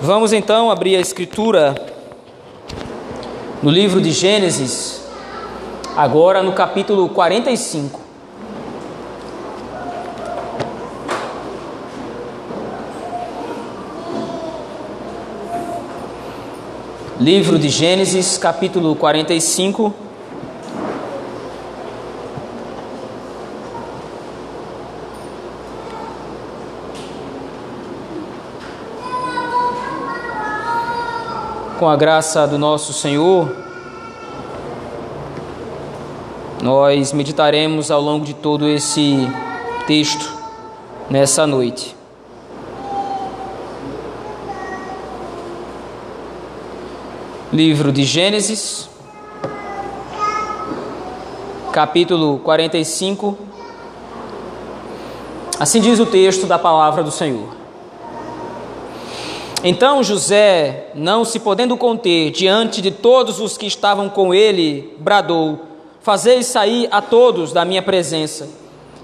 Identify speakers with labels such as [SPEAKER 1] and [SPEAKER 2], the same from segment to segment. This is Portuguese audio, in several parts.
[SPEAKER 1] Vamos então abrir a escritura no livro de Gênesis, agora no capítulo 45. Livro de Gênesis, capítulo 45. Com a graça do nosso Senhor, nós meditaremos ao longo de todo esse texto nessa noite. Livro de Gênesis, capítulo 45. Assim diz o texto da palavra do Senhor. Então José, não se podendo conter diante de todos os que estavam com ele, bradou: Fazei sair a todos da minha presença.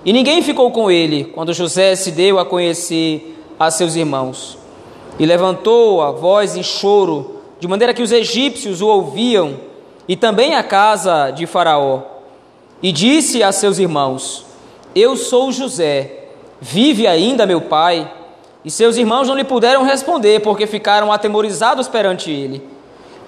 [SPEAKER 1] E ninguém ficou com ele quando José se deu a conhecer a seus irmãos. E levantou a voz em choro, de maneira que os egípcios o ouviam, e também a casa de Faraó. E disse a seus irmãos: Eu sou José, vive ainda meu pai? E seus irmãos não lhe puderam responder, porque ficaram atemorizados perante ele.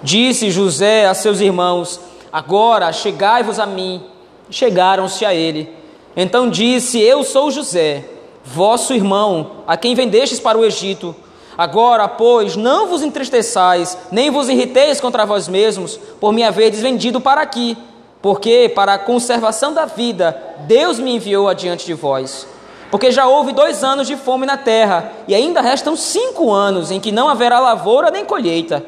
[SPEAKER 1] Disse José a seus irmãos: Agora chegai-vos a mim. Chegaram-se a ele. Então disse: Eu sou José, vosso irmão, a quem vendestes para o Egito. Agora, pois, não vos entristeçais, nem vos irriteis contra vós mesmos, por me haverdes vendido para aqui, porque para a conservação da vida Deus me enviou adiante de vós. Porque já houve dois anos de fome na terra, e ainda restam cinco anos em que não haverá lavoura nem colheita.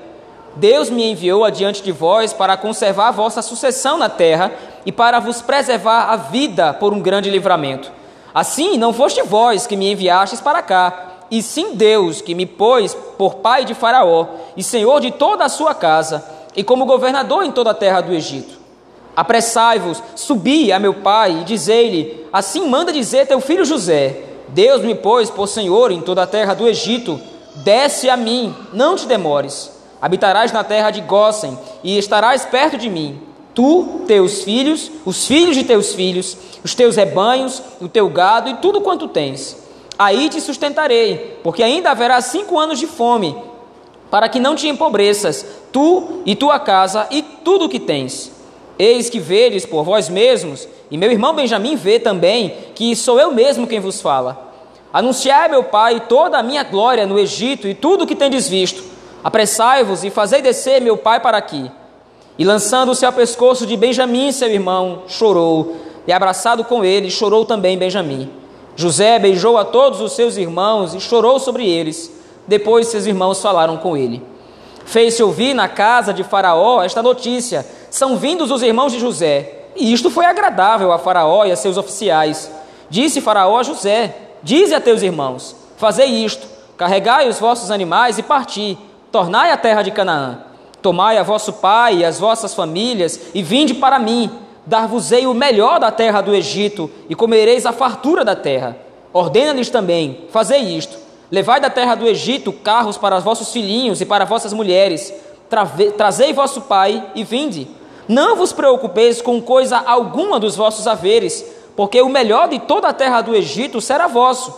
[SPEAKER 1] Deus me enviou adiante de vós para conservar a vossa sucessão na terra e para vos preservar a vida por um grande livramento. Assim, não foste vós que me enviastes para cá, e sim Deus que me pôs por pai de Faraó e senhor de toda a sua casa, e como governador em toda a terra do Egito. Apressai-vos, subi a meu pai e dizei-lhe: Assim manda dizer teu filho José: Deus me pôs por senhor em toda a terra do Egito. Desce a mim, não te demores. Habitarás na terra de Gósen e estarás perto de mim. Tu, teus filhos, os filhos de teus filhos, os teus rebanhos, o teu gado e tudo quanto tens. Aí te sustentarei, porque ainda haverá cinco anos de fome, para que não te empobreças, tu e tua casa e tudo o que tens. Eis que vedes por vós mesmos, e meu irmão Benjamim vê também, que sou eu mesmo quem vos fala. Anunciai, meu pai, toda a minha glória no Egito e tudo o que tendes visto. Apressai-vos e fazei descer meu pai para aqui. E lançando-se ao pescoço de Benjamim, seu irmão, chorou, e abraçado com ele, chorou também Benjamim. José beijou a todos os seus irmãos e chorou sobre eles. Depois seus irmãos falaram com ele. Fez-se ouvir na casa de Faraó esta notícia: são vindos os irmãos de José. E isto foi agradável a Faraó e a seus oficiais. Disse Faraó a José: Dize a teus irmãos: Fazei isto, carregai os vossos animais e parti, tornai a terra de Canaã. Tomai a vosso pai e as vossas famílias e vinde para mim. Dar-vos-ei o melhor da terra do Egito e comereis a fartura da terra. Ordena-lhes também: Fazei isto. Levai da terra do Egito carros para os vossos filhinhos e para vossas mulheres. Trazei vosso pai e vinde. Não vos preocupeis com coisa alguma dos vossos haveres, porque o melhor de toda a terra do Egito será vosso.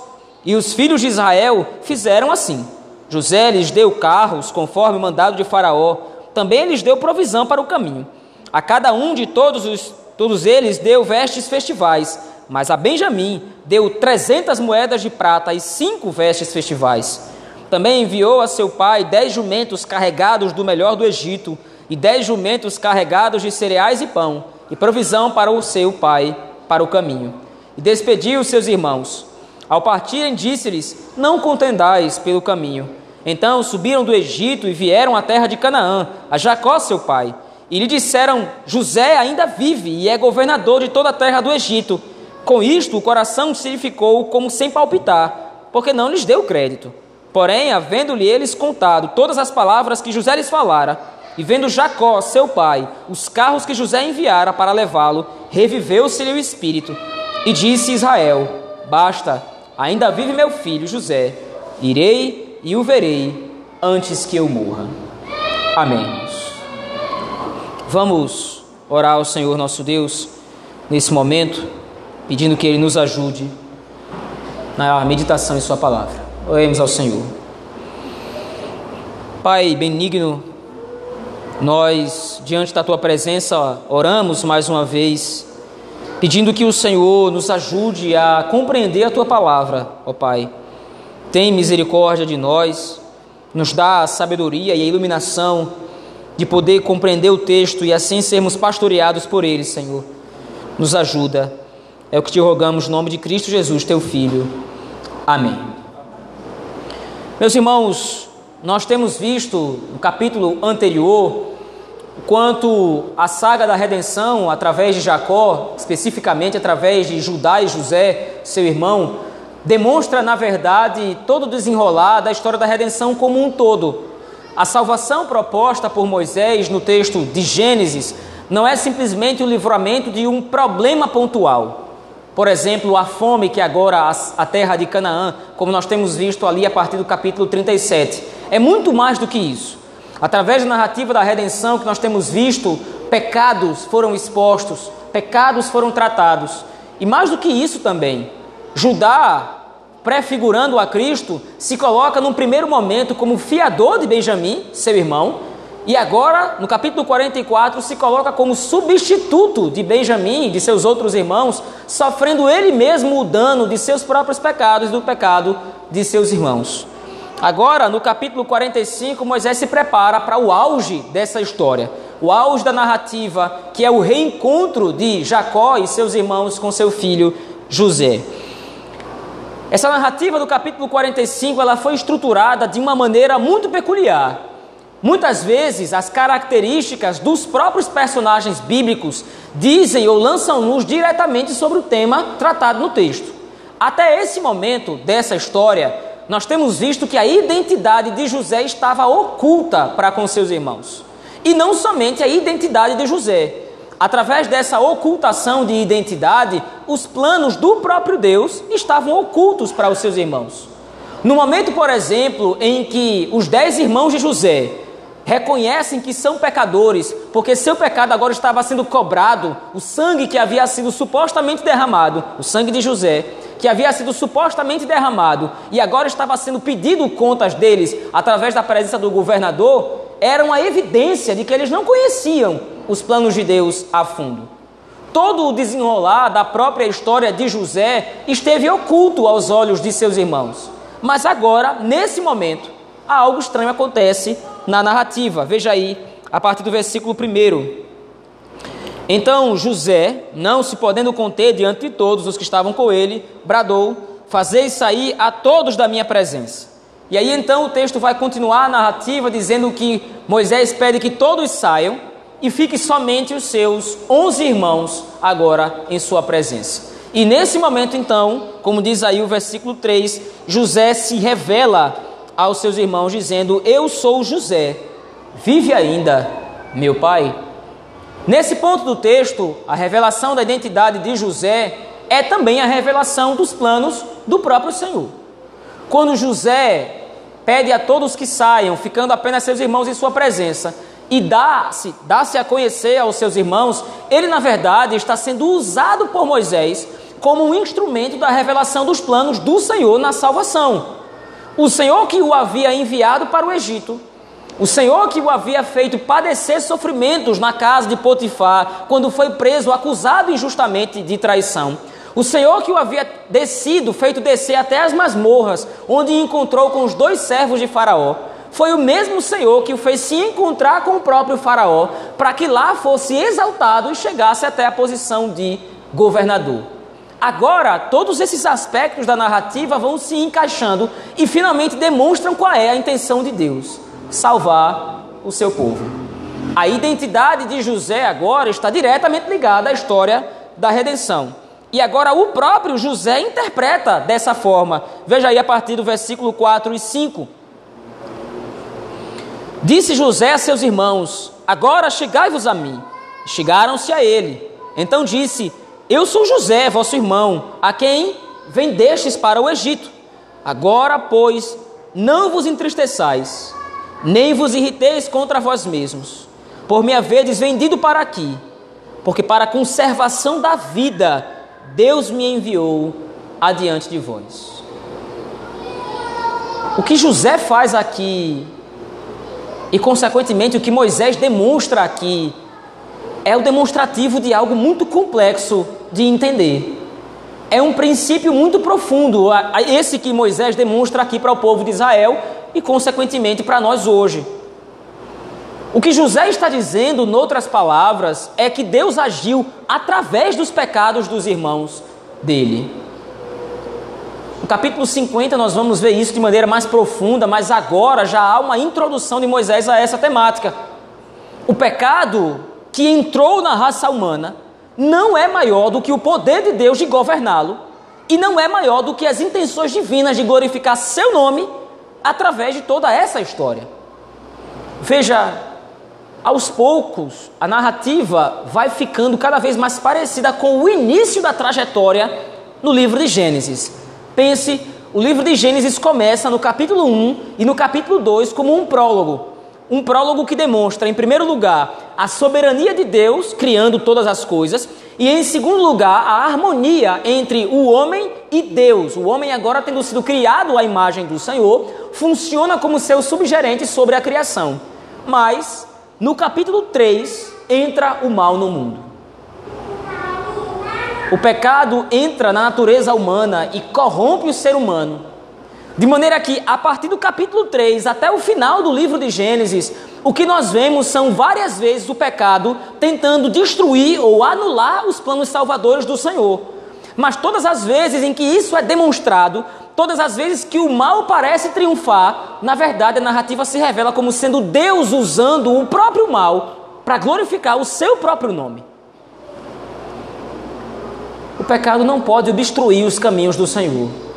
[SPEAKER 1] E os filhos de Israel fizeram assim. José lhes deu carros, conforme o mandado de Faraó. Também lhes deu provisão para o caminho. A cada um de todos, os, todos eles deu vestes festivais, mas a Benjamim deu trezentas moedas de prata e cinco vestes festivais. Também enviou a seu pai dez jumentos carregados do melhor do Egito, e dez jumentos carregados de cereais e pão, e provisão para o seu pai para o caminho. E despediu seus irmãos. Ao partirem, disse-lhes: Não contendais pelo caminho. Então subiram do Egito e vieram à terra de Canaã, a Jacó seu pai. E lhe disseram: José ainda vive e é governador de toda a terra do Egito. Com isto, o coração se ficou como sem palpitar, porque não lhes deu crédito. Porém, havendo-lhe eles contado todas as palavras que José lhes falara, e vendo Jacó, seu pai, os carros que José enviara para levá-lo, reviveu-se-lhe o espírito. E disse Israel: Basta, ainda vive meu filho José. Irei e o verei, antes que eu morra. Amém. Vamos orar ao Senhor nosso Deus nesse momento, pedindo que Ele nos ajude na meditação em Sua palavra. Oremos ao Senhor. Pai benigno, nós, diante da Tua presença, oramos mais uma vez, pedindo que o Senhor nos ajude a compreender a Tua palavra, ó Pai. Tem misericórdia de nós, nos dá a sabedoria e a iluminação de poder compreender o texto e assim sermos pastoreados por ele, Senhor. Nos ajuda. É o que te rogamos no nome de Cristo Jesus, teu Filho. Amém. Meus irmãos, nós temos visto no capítulo anterior quanto a saga da redenção através de Jacó, especificamente através de Judá e José, seu irmão, demonstra na verdade todo o desenrolar da história da redenção como um todo. A salvação proposta por Moisés no texto de Gênesis não é simplesmente o livramento de um problema pontual. Por exemplo, a fome que agora a terra de Canaã, como nós temos visto ali a partir do capítulo 37. É muito mais do que isso. Através da narrativa da redenção que nós temos visto, pecados foram expostos, pecados foram tratados. E mais do que isso também, Judá prefigurando a Cristo, se coloca num primeiro momento como fiador de Benjamim, seu irmão, e agora, no capítulo 44, se coloca como substituto de Benjamim e de seus outros irmãos, sofrendo ele mesmo o dano de seus próprios pecados e do pecado de seus irmãos. Agora, no capítulo 45, Moisés se prepara para o auge dessa história, o auge da narrativa, que é o reencontro de Jacó e seus irmãos com seu filho José. Essa narrativa do capítulo 45 ela foi estruturada de uma maneira muito peculiar. Muitas vezes as características dos próprios personagens bíblicos dizem ou lançam luz diretamente sobre o tema tratado no texto. Até esse momento dessa história, nós temos visto que a identidade de José estava oculta para com seus irmãos. E não somente a identidade de José, Através dessa ocultação de identidade, os planos do próprio Deus estavam ocultos para os seus irmãos. No momento, por exemplo, em que os dez irmãos de José reconhecem que são pecadores, porque seu pecado agora estava sendo cobrado, o sangue que havia sido supostamente derramado, o sangue de José, que havia sido supostamente derramado e agora estava sendo pedido contas deles através da presença do governador, era uma evidência de que eles não conheciam os planos de Deus a fundo. Todo o desenrolar da própria história de José esteve oculto aos olhos de seus irmãos. Mas agora, nesse momento, algo estranho acontece na narrativa. Veja aí, a partir do versículo 1. Então José, não se podendo conter diante de todos os que estavam com ele, bradou: Fazei sair a todos da minha presença. E aí então o texto vai continuar a narrativa dizendo que Moisés pede que todos saiam e fique somente os seus onze irmãos agora em sua presença. E nesse momento então, como diz aí o versículo 3, José se revela aos seus irmãos dizendo: Eu sou José, vive ainda meu pai? Nesse ponto do texto, a revelação da identidade de José é também a revelação dos planos do próprio Senhor. Quando José pede a todos que saiam, ficando apenas seus irmãos em sua presença, e dá-se dá -se a conhecer aos seus irmãos, ele na verdade está sendo usado por Moisés como um instrumento da revelação dos planos do Senhor na salvação. O Senhor que o havia enviado para o Egito, o Senhor que o havia feito padecer sofrimentos na casa de Potifar, quando foi preso, acusado injustamente de traição. O Senhor que o havia descido, feito descer até as masmorras, onde encontrou com os dois servos de Faraó, foi o mesmo Senhor que o fez se encontrar com o próprio Faraó, para que lá fosse exaltado e chegasse até a posição de governador. Agora, todos esses aspectos da narrativa vão se encaixando e finalmente demonstram qual é a intenção de Deus: salvar o seu povo. A identidade de José agora está diretamente ligada à história da redenção. E agora o próprio José interpreta dessa forma. Veja aí a partir do versículo 4 e 5. Disse José a seus irmãos: Agora chegai-vos a mim. Chegaram-se a ele. Então disse: Eu sou José, vosso irmão, a quem vendestes para o Egito. Agora, pois, não vos entristeçais, nem vos irriteis contra vós mesmos, por me haverdes vendido para aqui, porque para a conservação da vida Deus me enviou adiante de vós. O que José faz aqui, e consequentemente o que Moisés demonstra aqui, é o demonstrativo de algo muito complexo de entender. É um princípio muito profundo, esse que Moisés demonstra aqui para o povo de Israel e, consequentemente, para nós hoje. O que José está dizendo, noutras palavras, é que Deus agiu através dos pecados dos irmãos dele. No capítulo 50 nós vamos ver isso de maneira mais profunda, mas agora já há uma introdução de Moisés a essa temática. O pecado que entrou na raça humana não é maior do que o poder de Deus de governá-lo e não é maior do que as intenções divinas de glorificar seu nome através de toda essa história. Veja, aos poucos, a narrativa vai ficando cada vez mais parecida com o início da trajetória no livro de Gênesis. Pense, o livro de Gênesis começa no capítulo 1 e no capítulo 2 como um prólogo. Um prólogo que demonstra, em primeiro lugar, a soberania de Deus criando todas as coisas, e em segundo lugar, a harmonia entre o homem e Deus. O homem, agora tendo sido criado à imagem do Senhor, funciona como seu subgerente sobre a criação. Mas, no capítulo 3, entra o mal no mundo. O pecado entra na natureza humana e corrompe o ser humano. De maneira que, a partir do capítulo 3 até o final do livro de Gênesis, o que nós vemos são várias vezes o pecado tentando destruir ou anular os planos salvadores do Senhor. Mas todas as vezes em que isso é demonstrado, todas as vezes que o mal parece triunfar, na verdade a narrativa se revela como sendo Deus usando o próprio mal para glorificar o seu próprio nome. O pecado não pode obstruir os caminhos do Senhor.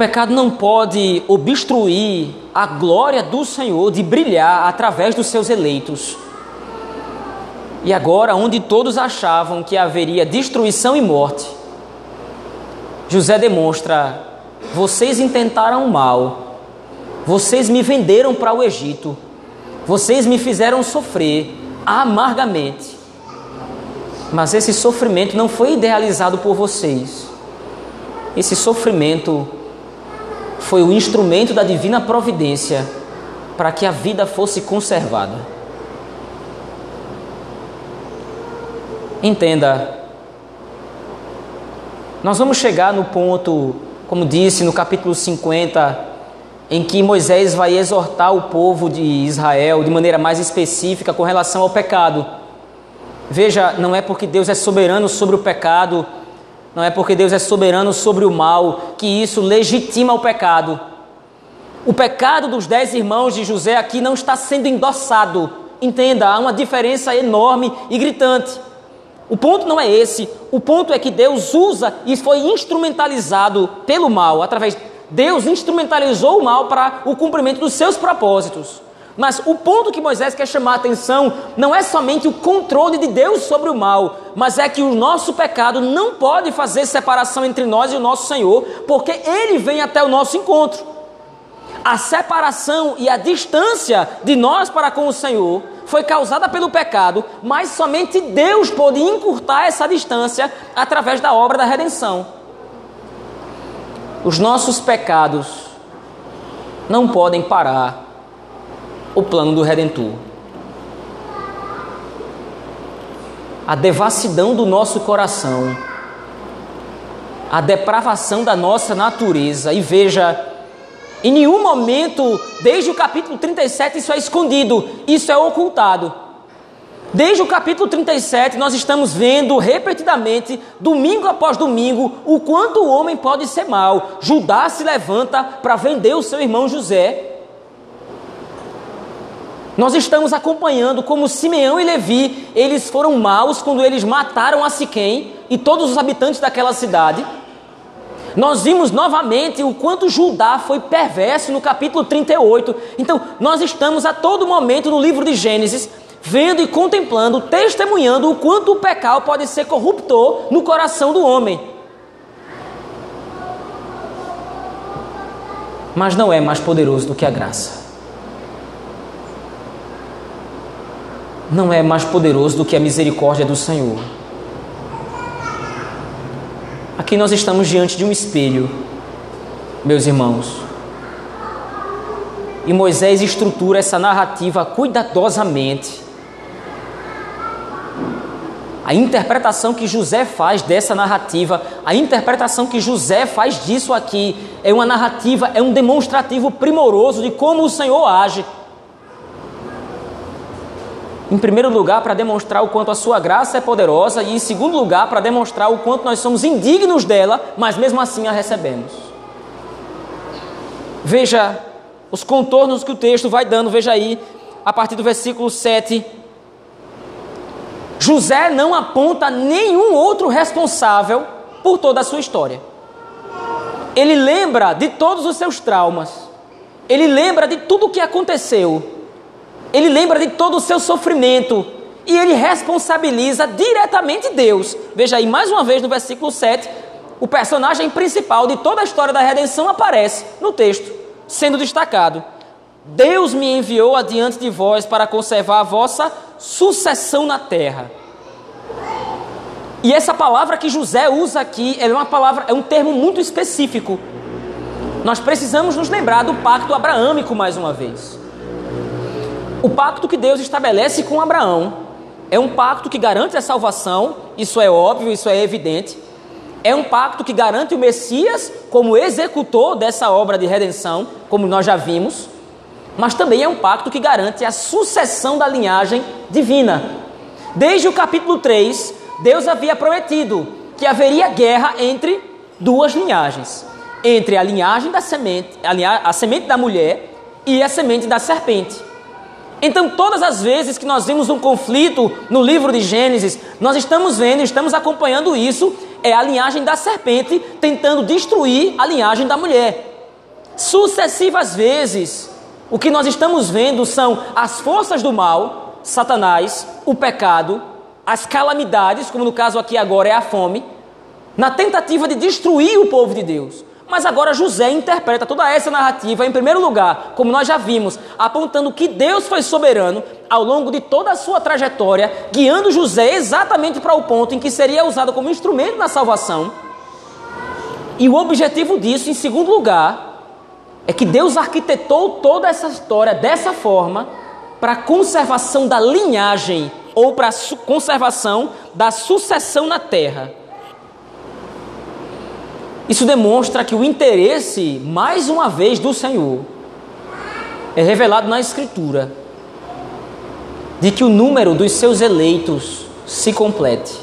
[SPEAKER 1] Pecado não pode obstruir a glória do Senhor de brilhar através dos seus eleitos. E agora, onde todos achavam que haveria destruição e morte, José demonstra: vocês intentaram mal, vocês me venderam para o Egito, vocês me fizeram sofrer amargamente. Mas esse sofrimento não foi idealizado por vocês. Esse sofrimento foi o instrumento da divina providência para que a vida fosse conservada. Entenda, nós vamos chegar no ponto, como disse no capítulo 50, em que Moisés vai exortar o povo de Israel de maneira mais específica com relação ao pecado. Veja, não é porque Deus é soberano sobre o pecado, não é porque Deus é soberano sobre o mal, que isso legitima o pecado. O pecado dos dez irmãos de José aqui não está sendo endossado. Entenda, há uma diferença enorme e gritante. O ponto não é esse. O ponto é que Deus usa e foi instrumentalizado pelo mal, através Deus instrumentalizou o mal para o cumprimento dos seus propósitos. Mas o ponto que Moisés quer chamar a atenção não é somente o controle de Deus sobre o mal, mas é que o nosso pecado não pode fazer separação entre nós e o nosso Senhor, porque ele vem até o nosso encontro. A separação e a distância de nós para com o Senhor foi causada pelo pecado, mas somente Deus pôde encurtar essa distância através da obra da redenção. Os nossos pecados não podem parar o plano do Redentor. A devassidão do nosso coração, a depravação da nossa natureza, e veja, em nenhum momento, desde o capítulo 37, isso é escondido, isso é ocultado. Desde o capítulo 37, nós estamos vendo repetidamente, domingo após domingo, o quanto o homem pode ser mal. Judá se levanta para vender o seu irmão José. Nós estamos acompanhando como Simeão e Levi, eles foram maus quando eles mataram a Siquém e todos os habitantes daquela cidade. Nós vimos novamente o quanto Judá foi perverso no capítulo 38. Então, nós estamos a todo momento no livro de Gênesis, vendo e contemplando, testemunhando o quanto o pecado pode ser corruptor no coração do homem. mas não é mais poderoso do que a graça. Não é mais poderoso do que a misericórdia do Senhor. Aqui nós estamos diante de um espelho, meus irmãos. E Moisés estrutura essa narrativa cuidadosamente a interpretação que José faz dessa narrativa, a interpretação que José faz disso aqui, é uma narrativa, é um demonstrativo primoroso de como o Senhor age. Em primeiro lugar, para demonstrar o quanto a sua graça é poderosa, e em segundo lugar, para demonstrar o quanto nós somos indignos dela, mas mesmo assim a recebemos. Veja os contornos que o texto vai dando, veja aí, a partir do versículo 7 José não aponta nenhum outro responsável por toda a sua história. Ele lembra de todos os seus traumas. Ele lembra de tudo o que aconteceu. Ele lembra de todo o seu sofrimento. E ele responsabiliza diretamente Deus. Veja aí, mais uma vez no versículo 7, o personagem principal de toda a história da redenção aparece no texto, sendo destacado. Deus me enviou adiante de vós para conservar a vossa sucessão na terra. E essa palavra que José usa aqui é uma palavra, é um termo muito específico. Nós precisamos nos lembrar do pacto abraâmico mais uma vez. O pacto que Deus estabelece com Abraão é um pacto que garante a salvação, isso é óbvio, isso é evidente. É um pacto que garante o Messias como executor dessa obra de redenção, como nós já vimos mas também é um pacto que garante a sucessão da linhagem divina. Desde o capítulo 3, Deus havia prometido que haveria guerra entre duas linhagens: entre a linhagem da semente, a, linha, a semente da mulher e a semente da serpente. Então, todas as vezes que nós vimos um conflito no livro de Gênesis, nós estamos vendo, estamos acompanhando isso, é a linhagem da serpente tentando destruir a linhagem da mulher. Sucessivas vezes, o que nós estamos vendo são as forças do mal, Satanás, o pecado, as calamidades, como no caso aqui agora é a fome, na tentativa de destruir o povo de Deus. Mas agora José interpreta toda essa narrativa, em primeiro lugar, como nós já vimos, apontando que Deus foi soberano ao longo de toda a sua trajetória, guiando José exatamente para o ponto em que seria usado como instrumento na salvação. E o objetivo disso, em segundo lugar, é que Deus arquitetou toda essa história dessa forma para a conservação da linhagem ou para a conservação da sucessão na terra. Isso demonstra que o interesse, mais uma vez, do Senhor é revelado na Escritura de que o número dos seus eleitos se complete.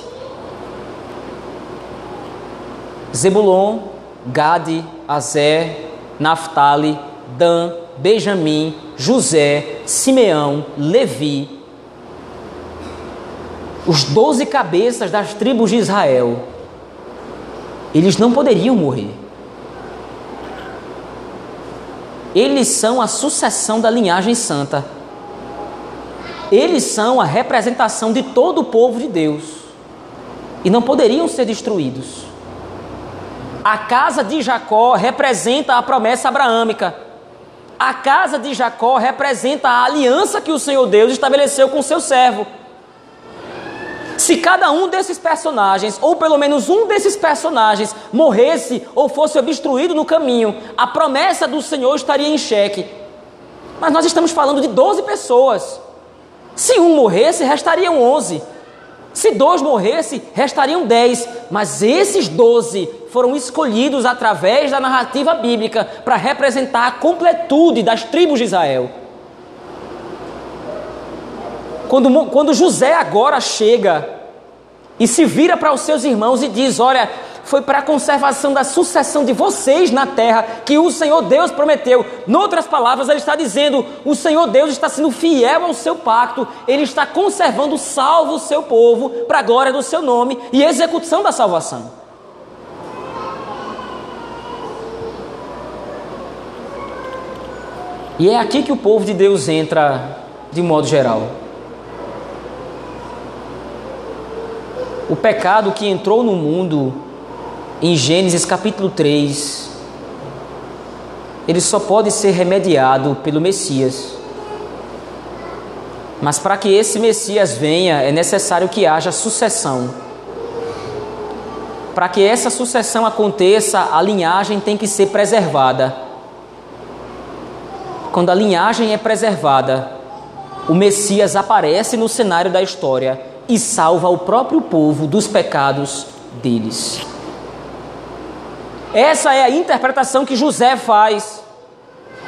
[SPEAKER 1] Zebulon, Gade, Azer, Naphtali, Dan, Benjamim, José, Simeão, Levi, os doze cabeças das tribos de Israel, eles não poderiam morrer. Eles são a sucessão da linhagem santa. Eles são a representação de todo o povo de Deus. E não poderiam ser destruídos. A casa de Jacó representa a promessa abraâmica. A casa de Jacó representa a aliança que o Senhor Deus estabeleceu com seu servo. Se cada um desses personagens, ou pelo menos um desses personagens, morresse ou fosse obstruído no caminho, a promessa do Senhor estaria em xeque. Mas nós estamos falando de 12 pessoas. Se um morresse, restariam 11. Se dois morressem, restariam dez, mas esses doze foram escolhidos através da narrativa bíblica para representar a completude das tribos de Israel. Quando, quando José agora chega e se vira para os seus irmãos e diz: Olha, foi para a conservação da sucessão de vocês na terra que o Senhor Deus prometeu. Noutras palavras, ele está dizendo: o Senhor Deus está sendo fiel ao seu pacto, ele está conservando salvo o seu povo para a glória do seu nome e execução da salvação. E é aqui que o povo de Deus entra de modo geral. O pecado que entrou no mundo em Gênesis capítulo 3 ele só pode ser remediado pelo Messias. Mas para que esse Messias venha, é necessário que haja sucessão. Para que essa sucessão aconteça, a linhagem tem que ser preservada. Quando a linhagem é preservada, o Messias aparece no cenário da história e salva o próprio povo dos pecados deles. Essa é a interpretação que José faz.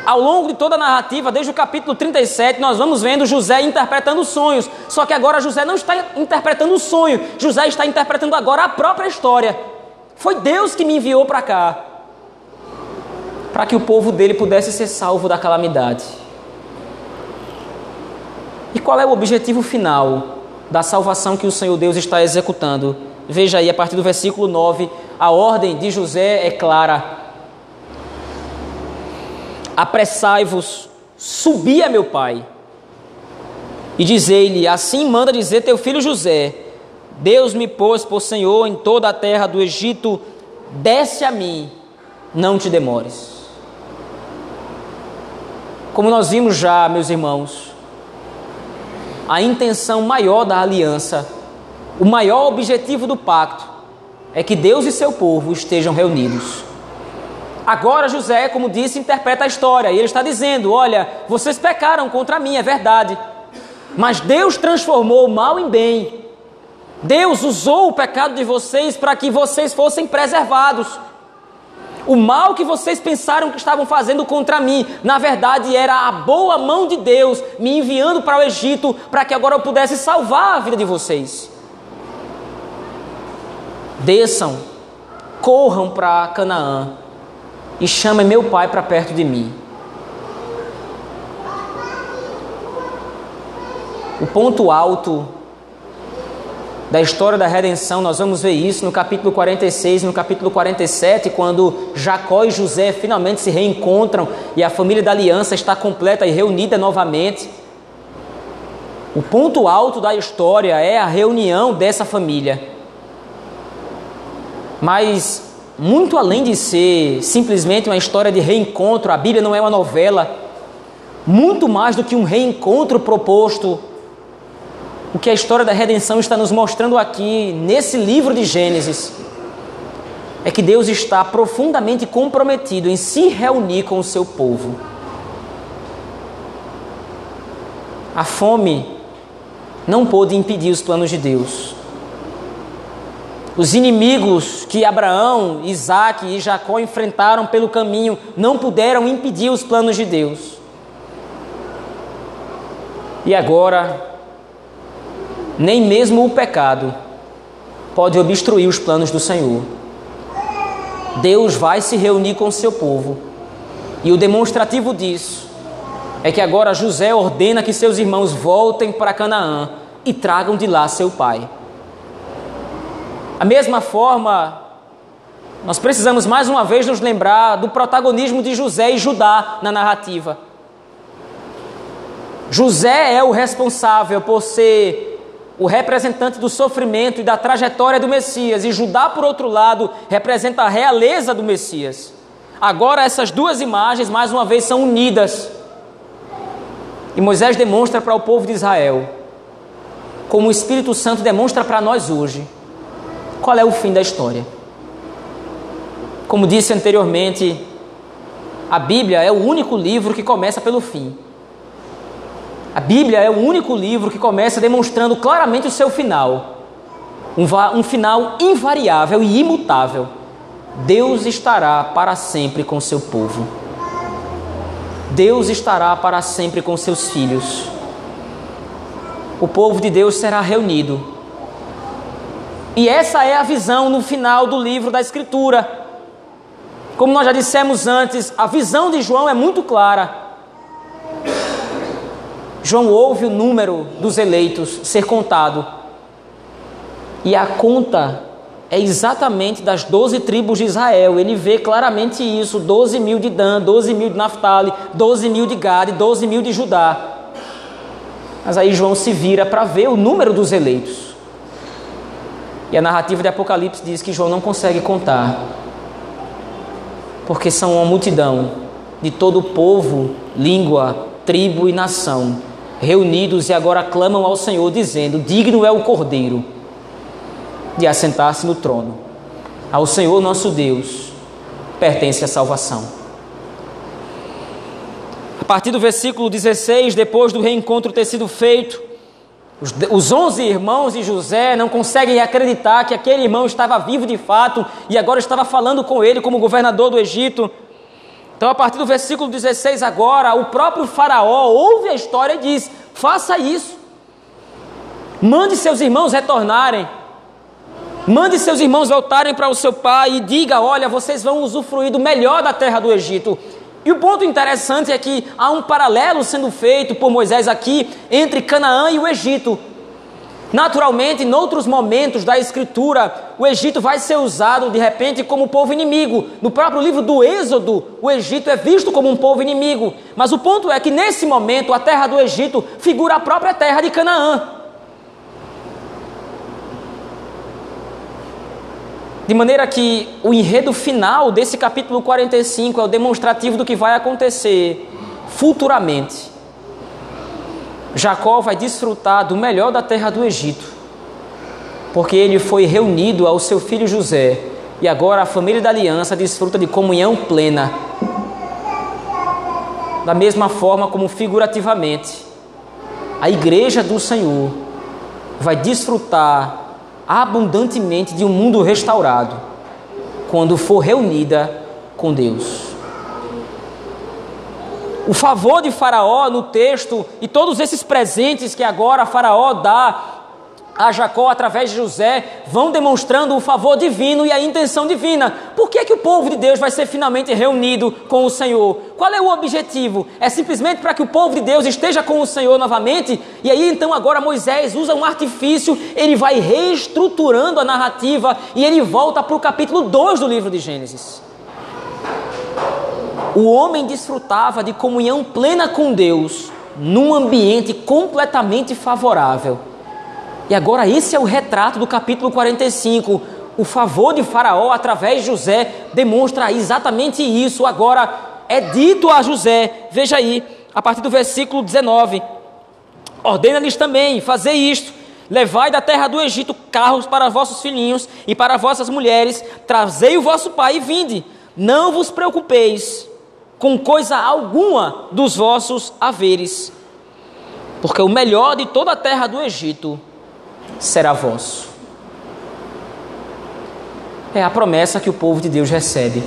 [SPEAKER 1] Ao longo de toda a narrativa, desde o capítulo 37, nós vamos vendo José interpretando sonhos. Só que agora José não está interpretando o sonho, José está interpretando agora a própria história. Foi Deus que me enviou para cá, para que o povo dele pudesse ser salvo da calamidade. E qual é o objetivo final da salvação que o Senhor Deus está executando? Veja aí, a partir do versículo 9, a ordem de José é clara: Apressai-vos, subi a meu pai, e dizei-lhe: Assim manda dizer teu filho José: Deus me pôs por Senhor em toda a terra do Egito, desce a mim, não te demores. Como nós vimos já, meus irmãos, a intenção maior da aliança, o maior objetivo do pacto, é que Deus e seu povo estejam reunidos. Agora José, como disse, interpreta a história e ele está dizendo: Olha, vocês pecaram contra mim, é verdade, mas Deus transformou o mal em bem. Deus usou o pecado de vocês para que vocês fossem preservados. O mal que vocês pensaram que estavam fazendo contra mim, na verdade era a boa mão de Deus me enviando para o Egito para que agora eu pudesse salvar a vida de vocês. Desçam, corram para Canaã e chamem meu pai para perto de mim. O ponto alto da história da redenção, nós vamos ver isso no capítulo 46, no capítulo 47, quando Jacó e José finalmente se reencontram e a família da aliança está completa e reunida novamente. O ponto alto da história é a reunião dessa família. Mas, muito além de ser simplesmente uma história de reencontro, a Bíblia não é uma novela, muito mais do que um reencontro proposto o que a história da redenção está nos mostrando aqui, nesse livro de Gênesis, é que Deus está profundamente comprometido em se reunir com o seu povo. A fome não pôde impedir os planos de Deus. Os inimigos que Abraão, Isaac e Jacó enfrentaram pelo caminho não puderam impedir os planos de Deus. E agora, nem mesmo o pecado pode obstruir os planos do Senhor. Deus vai se reunir com o seu povo. E o demonstrativo disso é que agora José ordena que seus irmãos voltem para Canaã e tragam de lá seu pai. A mesma forma, nós precisamos mais uma vez nos lembrar do protagonismo de José e Judá na narrativa. José é o responsável por ser o representante do sofrimento e da trajetória do Messias, e Judá, por outro lado, representa a realeza do Messias. Agora, essas duas imagens, mais uma vez, são unidas. E Moisés demonstra para o povo de Israel, como o Espírito Santo demonstra para nós hoje, qual é o fim da história. Como disse anteriormente, a Bíblia é o único livro que começa pelo fim. A Bíblia é o único livro que começa demonstrando claramente o seu final. Um, um, final invariável e imutável. Deus estará para sempre com seu povo. Deus estará para sempre com seus filhos. O povo de Deus será reunido. E essa é a visão no final do livro da Escritura. Como nós já dissemos antes, a visão de João é muito clara. João ouve o número dos eleitos ser contado. E a conta é exatamente das doze tribos de Israel. Ele vê claramente isso: 12 mil de Dan, 12 mil de Naphtali, 12 mil de Gad, 12 mil de Judá. Mas aí João se vira para ver o número dos eleitos. E a narrativa de Apocalipse diz que João não consegue contar, porque são uma multidão de todo povo, língua, tribo e nação, reunidos e agora clamam ao Senhor, dizendo: Digno é o Cordeiro de assentar-se no trono. Ao Senhor nosso Deus pertence a salvação. A partir do versículo 16, depois do reencontro ter sido feito, os onze irmãos de José não conseguem acreditar que aquele irmão estava vivo de fato e agora estava falando com ele como governador do Egito. Então, a partir do versículo 16, agora, o próprio Faraó ouve a história e diz: faça isso. Mande seus irmãos retornarem. Mande seus irmãos voltarem para o seu pai e diga: olha, vocês vão usufruir do melhor da terra do Egito. E o ponto interessante é que há um paralelo sendo feito por Moisés aqui entre Canaã e o Egito. Naturalmente, em outros momentos da Escritura, o Egito vai ser usado de repente como povo inimigo. No próprio livro do Êxodo, o Egito é visto como um povo inimigo. Mas o ponto é que nesse momento, a terra do Egito figura a própria terra de Canaã. De maneira que o enredo final desse capítulo 45 é o demonstrativo do que vai acontecer futuramente. Jacó vai desfrutar do melhor da terra do Egito, porque ele foi reunido ao seu filho José, e agora a família da aliança desfruta de comunhão plena. Da mesma forma como figurativamente, a igreja do Senhor vai desfrutar abundantemente de um mundo restaurado quando for reunida com Deus. O favor de Faraó no texto e todos esses presentes que agora Faraó dá a Jacó através de José vão demonstrando o favor divino e a intenção divina. Por que, que o povo de Deus vai ser finalmente reunido com o Senhor? Qual é o objetivo? É simplesmente para que o povo de Deus esteja com o Senhor novamente? E aí então agora Moisés usa um artifício, ele vai reestruturando a narrativa e ele volta para o capítulo 2 do livro de Gênesis. O homem desfrutava de comunhão plena com Deus num ambiente completamente favorável e agora esse é o retrato do capítulo 45. O favor de Faraó através de José demonstra exatamente isso. Agora é dito a José, veja aí, a partir do versículo 19: Ordena-lhes também, fazer isto. Levai da terra do Egito carros para vossos filhinhos e para vossas mulheres, trazei o vosso pai e vinde. Não vos preocupeis com coisa alguma dos vossos haveres, porque o melhor de toda a terra do Egito será vosso. É a promessa que o povo de Deus recebe.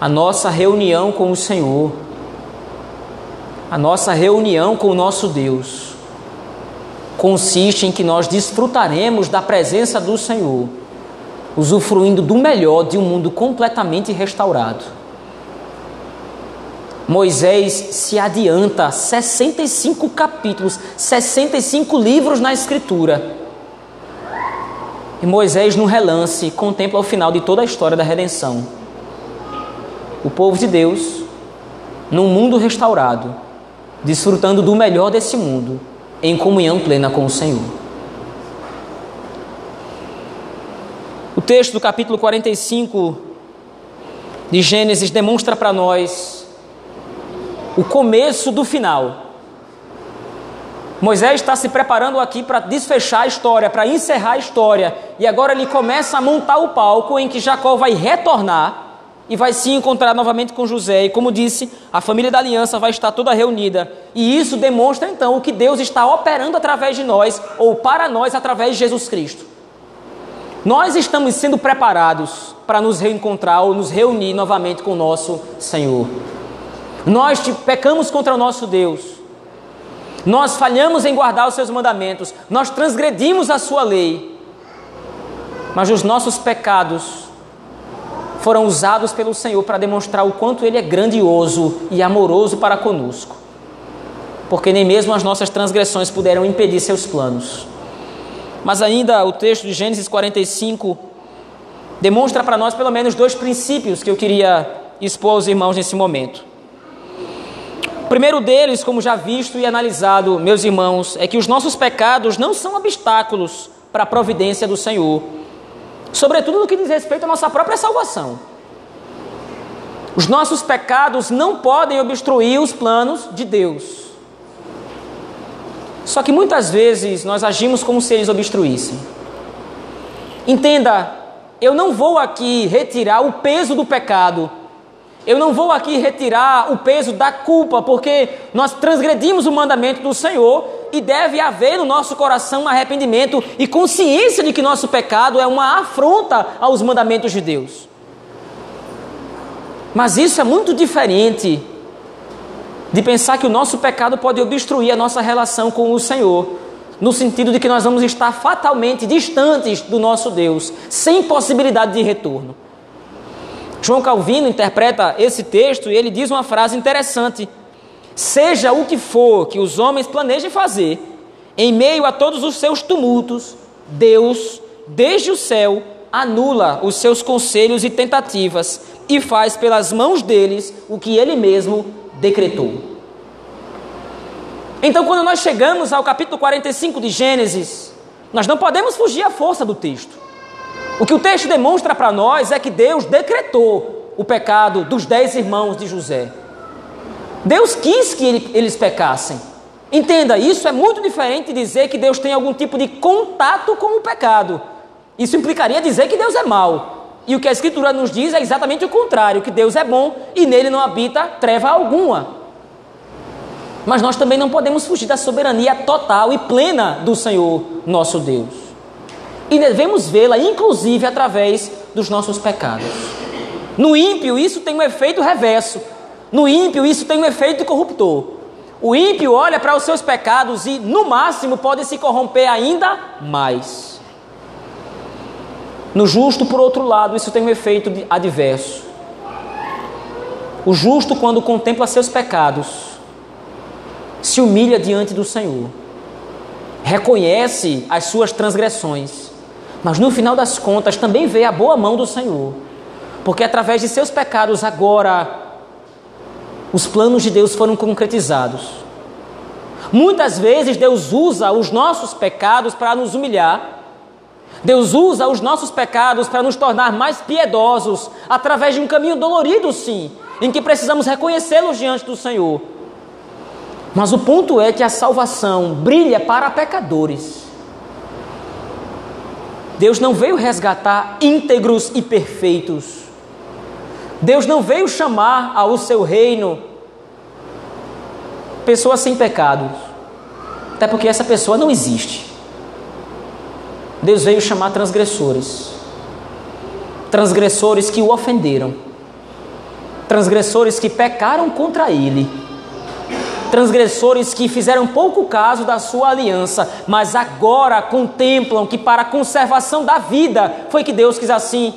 [SPEAKER 1] A nossa reunião com o Senhor, a nossa reunião com o nosso Deus, consiste em que nós desfrutaremos da presença do Senhor, usufruindo do melhor de um mundo completamente restaurado. Moisés se adianta 65 capítulos, 65 livros na Escritura. E Moisés, no relance, contempla o final de toda a história da redenção. O povo de Deus, num mundo restaurado, desfrutando do melhor desse mundo, em comunhão plena com o Senhor. O texto do capítulo 45 de Gênesis demonstra para nós o começo do final. Moisés está se preparando aqui para desfechar a história, para encerrar a história, e agora ele começa a montar o palco em que Jacó vai retornar e vai se encontrar novamente com José. E como disse, a família da aliança vai estar toda reunida. E isso demonstra então o que Deus está operando através de nós, ou para nós através de Jesus Cristo. Nós estamos sendo preparados para nos reencontrar ou nos reunir novamente com o nosso Senhor. Nós pecamos contra o nosso Deus. Nós falhamos em guardar os seus mandamentos. Nós transgredimos a sua lei. Mas os nossos pecados foram usados pelo Senhor para demonstrar o quanto Ele é grandioso e amoroso para conosco. Porque nem mesmo as nossas transgressões puderam impedir seus planos. Mas ainda o texto de Gênesis 45 demonstra para nós pelo menos dois princípios que eu queria expor aos irmãos nesse momento primeiro deles, como já visto e analisado, meus irmãos, é que os nossos pecados não são obstáculos para a providência do Senhor, sobretudo no que diz respeito à nossa própria salvação. Os nossos pecados não podem obstruir os planos de Deus. Só que muitas vezes nós agimos como se eles obstruíssem. Entenda, eu não vou aqui retirar o peso do pecado. Eu não vou aqui retirar o peso da culpa, porque nós transgredimos o mandamento do Senhor e deve haver no nosso coração um arrependimento e consciência de que nosso pecado é uma afronta aos mandamentos de Deus. Mas isso é muito diferente de pensar que o nosso pecado pode obstruir a nossa relação com o Senhor no sentido de que nós vamos estar fatalmente distantes do nosso Deus, sem possibilidade de retorno. João Calvino interpreta esse texto e ele diz uma frase interessante: Seja o que for que os homens planejem fazer, em meio a todos os seus tumultos, Deus, desde o céu, anula os seus conselhos e tentativas e faz pelas mãos deles o que ele mesmo decretou. Então, quando nós chegamos ao capítulo 45 de Gênesis, nós não podemos fugir à força do texto. O que o texto demonstra para nós é que Deus decretou o pecado dos dez irmãos de José. Deus quis que eles pecassem. Entenda, isso é muito diferente de dizer que Deus tem algum tipo de contato com o pecado. Isso implicaria dizer que Deus é mau. E o que a Escritura nos diz é exatamente o contrário: que Deus é bom e nele não habita treva alguma. Mas nós também não podemos fugir da soberania total e plena do Senhor, nosso Deus. E devemos vê-la, inclusive, através dos nossos pecados. No ímpio, isso tem um efeito reverso. No ímpio, isso tem um efeito corruptor. O ímpio olha para os seus pecados e, no máximo, pode se corromper ainda mais. No justo, por outro lado, isso tem um efeito adverso. O justo, quando contempla seus pecados, se humilha diante do Senhor, reconhece as suas transgressões, mas no final das contas também vê a boa mão do Senhor, porque através de seus pecados agora os planos de Deus foram concretizados. Muitas vezes Deus usa os nossos pecados para nos humilhar. Deus usa os nossos pecados para nos tornar mais piedosos, através de um caminho dolorido, sim, em que precisamos reconhecê-los diante do Senhor. Mas o ponto é que a salvação brilha para pecadores. Deus não veio resgatar íntegros e perfeitos. Deus não veio chamar ao seu reino pessoas sem pecados. Até porque essa pessoa não existe. Deus veio chamar transgressores. Transgressores que o ofenderam. Transgressores que pecaram contra ele transgressores que fizeram pouco caso da sua aliança, mas agora contemplam que para a conservação da vida foi que Deus quis assim.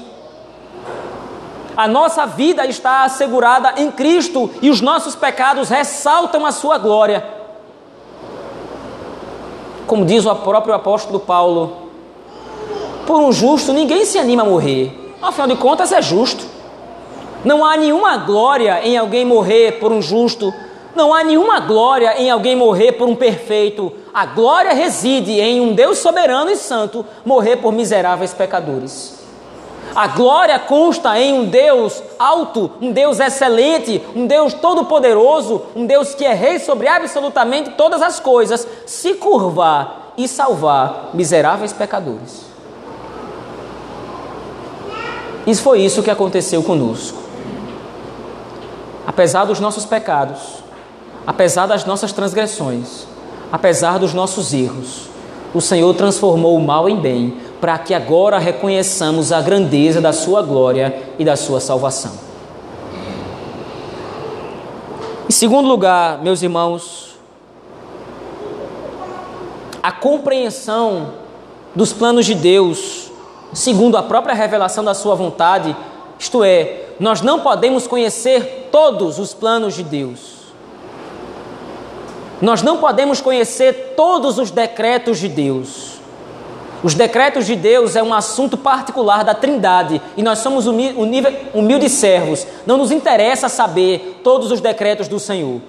[SPEAKER 1] A nossa vida está assegurada em Cristo e os nossos pecados ressaltam a sua glória. Como diz o próprio apóstolo Paulo, por um justo ninguém se anima a morrer. Afinal de contas, é justo. Não há nenhuma glória em alguém morrer por um justo, não há nenhuma glória em alguém morrer por um perfeito. A glória reside em um Deus soberano e santo morrer por miseráveis pecadores. A glória consta em um Deus alto, um Deus excelente, um Deus todo-poderoso, um Deus que é rei sobre absolutamente todas as coisas, se curvar e salvar miseráveis pecadores. Isso foi isso que aconteceu conosco. Apesar dos nossos pecados, apesar das nossas transgressões, apesar dos nossos erros, o Senhor transformou o mal em bem, para que agora reconheçamos a grandeza da Sua glória e da Sua salvação. Em segundo lugar, meus irmãos, a compreensão dos planos de Deus, segundo a própria revelação da Sua vontade, isto é, nós não podemos conhecer todos os planos de Deus. Nós não podemos conhecer todos os decretos de Deus. Os decretos de Deus é um assunto particular da Trindade e nós somos humildes servos. Não nos interessa saber todos os decretos do Senhor.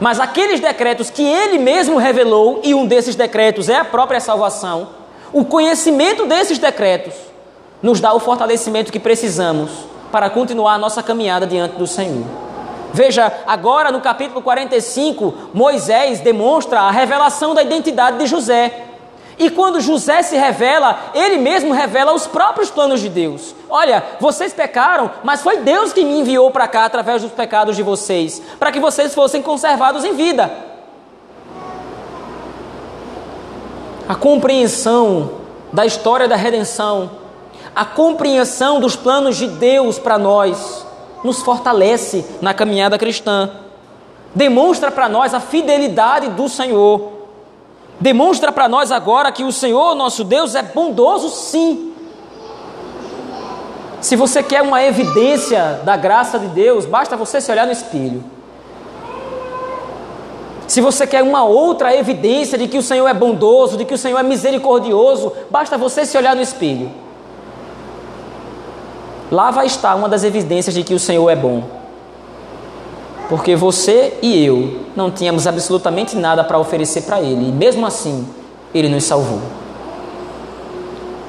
[SPEAKER 1] Mas aqueles decretos que Ele mesmo revelou, e um desses decretos é a própria salvação, o conhecimento desses decretos nos dá o fortalecimento que precisamos para continuar a nossa caminhada diante do Senhor. Veja, agora no capítulo 45, Moisés demonstra a revelação da identidade de José. E quando José se revela, ele mesmo revela os próprios planos de Deus. Olha, vocês pecaram, mas foi Deus que me enviou para cá através dos pecados de vocês, para que vocês fossem conservados em vida. A compreensão da história da redenção, a compreensão dos planos de Deus para nós, nos fortalece na caminhada cristã. Demonstra para nós a fidelidade do Senhor demonstra para nós agora que o Senhor, nosso Deus, é bondoso sim. Se você quer uma evidência da graça de Deus, basta você se olhar no espelho. Se você quer uma outra evidência de que o Senhor é bondoso, de que o Senhor é misericordioso, basta você se olhar no espelho. Lá vai estar uma das evidências de que o Senhor é bom. Porque você e eu não tínhamos absolutamente nada para oferecer para Ele, e mesmo assim, Ele nos salvou.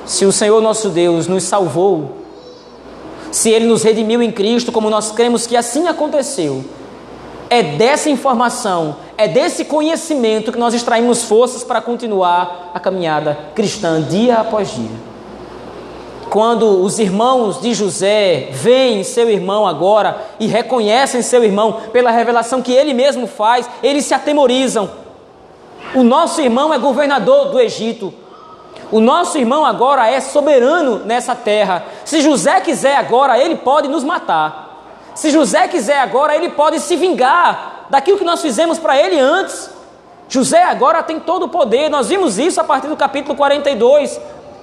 [SPEAKER 1] Se o Senhor nosso Deus nos salvou, se Ele nos redimiu em Cristo, como nós cremos que assim aconteceu, é dessa informação, é desse conhecimento que nós extraímos forças para continuar a caminhada cristã dia após dia quando os irmãos de José veem seu irmão agora e reconhecem seu irmão pela revelação que ele mesmo faz, eles se atemorizam. O nosso irmão é governador do Egito. O nosso irmão agora é soberano nessa terra. Se José quiser agora, ele pode nos matar. Se José quiser agora, ele pode se vingar daquilo que nós fizemos para ele antes. José agora tem todo o poder. Nós vimos isso a partir do capítulo 42.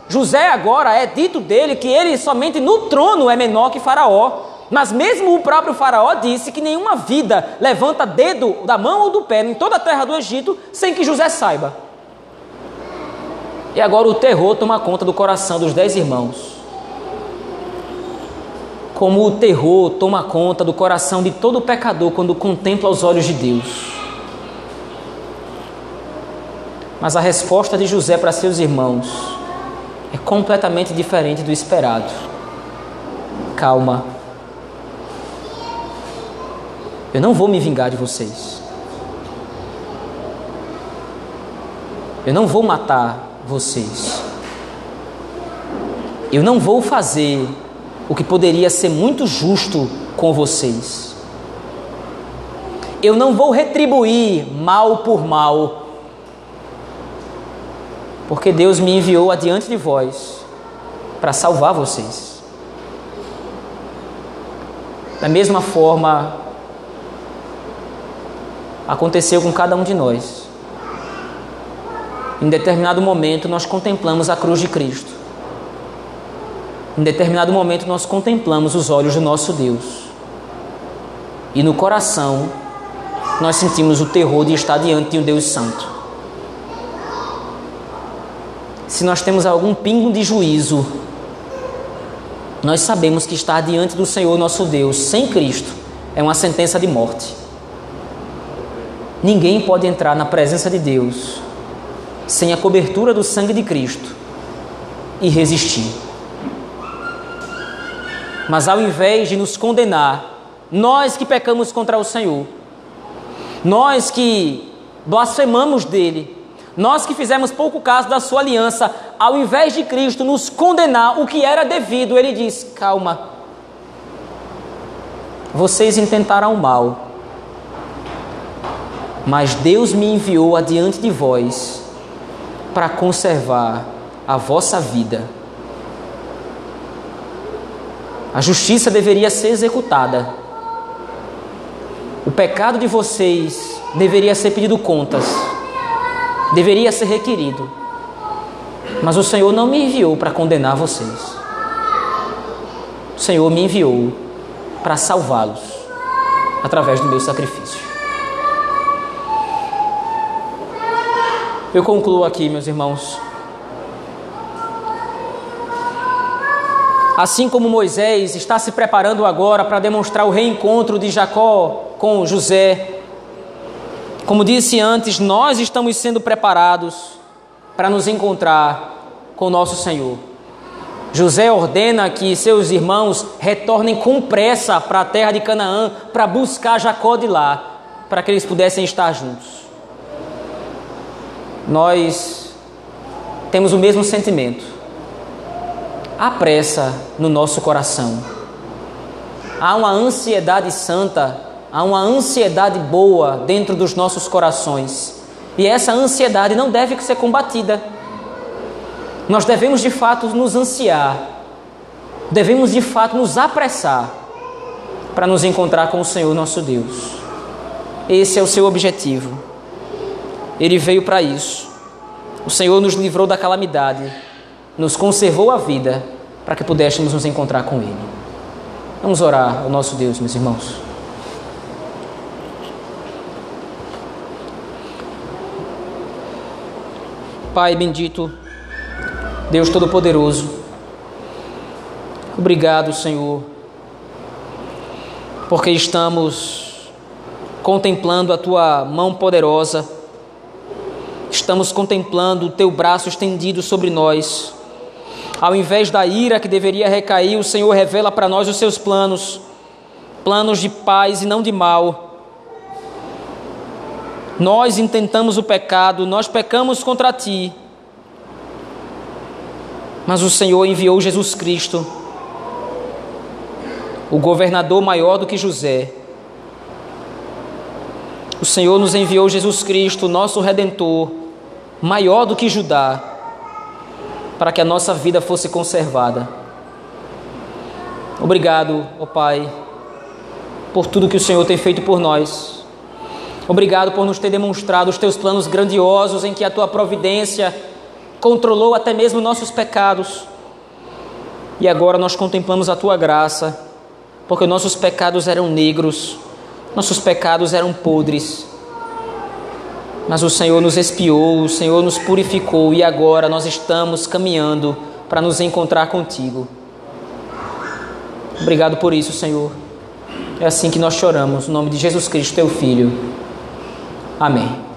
[SPEAKER 1] José agora é dito dele que ele somente no trono é menor que Faraó. Mas mesmo o próprio Faraó disse que nenhuma vida levanta dedo da mão ou do pé em toda a terra do Egito sem que José saiba. E agora o terror toma conta do coração dos dez irmãos. Como o terror toma conta do coração de todo pecador quando contempla os olhos de Deus. Mas a resposta de José para seus irmãos é completamente diferente do esperado. Calma. Eu não vou me vingar de vocês. Eu não vou matar vocês. Eu não vou fazer o que poderia ser muito justo com vocês. Eu não vou retribuir mal por mal porque Deus me enviou adiante de vós para salvar vocês. Da mesma forma, aconteceu com cada um de nós. Em determinado momento, nós contemplamos a cruz de Cristo. Em determinado momento, nós contemplamos os olhos do nosso Deus. E no coração, nós sentimos o terror de estar diante de um Deus Santo se nós temos algum pingo de juízo, nós sabemos que estar diante do Senhor nosso Deus sem Cristo é uma sentença de morte. Ninguém pode entrar na presença de Deus sem a cobertura do sangue de Cristo e resistir. Mas ao invés de nos condenar, nós que pecamos contra o Senhor, nós que blasfemamos dele, nós que fizemos pouco caso da sua aliança, ao invés de Cristo nos condenar o que era devido, ele diz: calma. Vocês intentaram mal, mas Deus me enviou adiante de vós para conservar a vossa vida. A justiça deveria ser executada. O pecado de vocês deveria ser pedido contas deveria ser requerido. Mas o Senhor não me enviou para condenar vocês. O Senhor me enviou para salvá-los através do meu sacrifício. Eu concluo aqui, meus irmãos. Assim como Moisés está se preparando agora para demonstrar o reencontro de Jacó com José, como disse antes, nós estamos sendo preparados para nos encontrar com nosso Senhor. José ordena que seus irmãos retornem com pressa para a terra de Canaã para buscar Jacó de lá, para que eles pudessem estar juntos. Nós temos o mesmo sentimento. Há pressa no nosso coração. Há uma ansiedade santa, há uma ansiedade boa dentro dos nossos corações. E essa ansiedade não deve ser combatida nós devemos de fato nos ansiar, devemos de fato nos apressar para nos encontrar com o Senhor nosso Deus. Esse é o seu objetivo. Ele veio para isso. O Senhor nos livrou da calamidade, nos conservou a vida para que pudéssemos nos encontrar com Ele. Vamos orar ao nosso Deus, meus irmãos. Pai bendito, Deus Todo-Poderoso, obrigado, Senhor, porque estamos contemplando a tua mão poderosa, estamos contemplando o teu braço estendido sobre nós. Ao invés da ira que deveria recair, o Senhor revela para nós os seus planos, planos de paz e não de mal. Nós intentamos o pecado, nós pecamos contra ti mas o Senhor enviou Jesus Cristo, o governador maior do que José. O Senhor nos enviou Jesus Cristo, nosso redentor, maior do que Judá, para que a nossa vida fosse conservada. Obrigado, ó Pai, por tudo que o Senhor tem feito por nós. Obrigado por nos ter demonstrado os teus planos grandiosos em que a tua providência controlou até mesmo nossos pecados. E agora nós contemplamos a tua graça, porque nossos pecados eram negros, nossos pecados eram podres. Mas o Senhor nos expiou, o Senhor nos purificou e agora nós estamos caminhando para nos encontrar contigo. Obrigado por isso, Senhor. É assim que nós choramos, no nome de Jesus Cristo, teu Filho. Amém.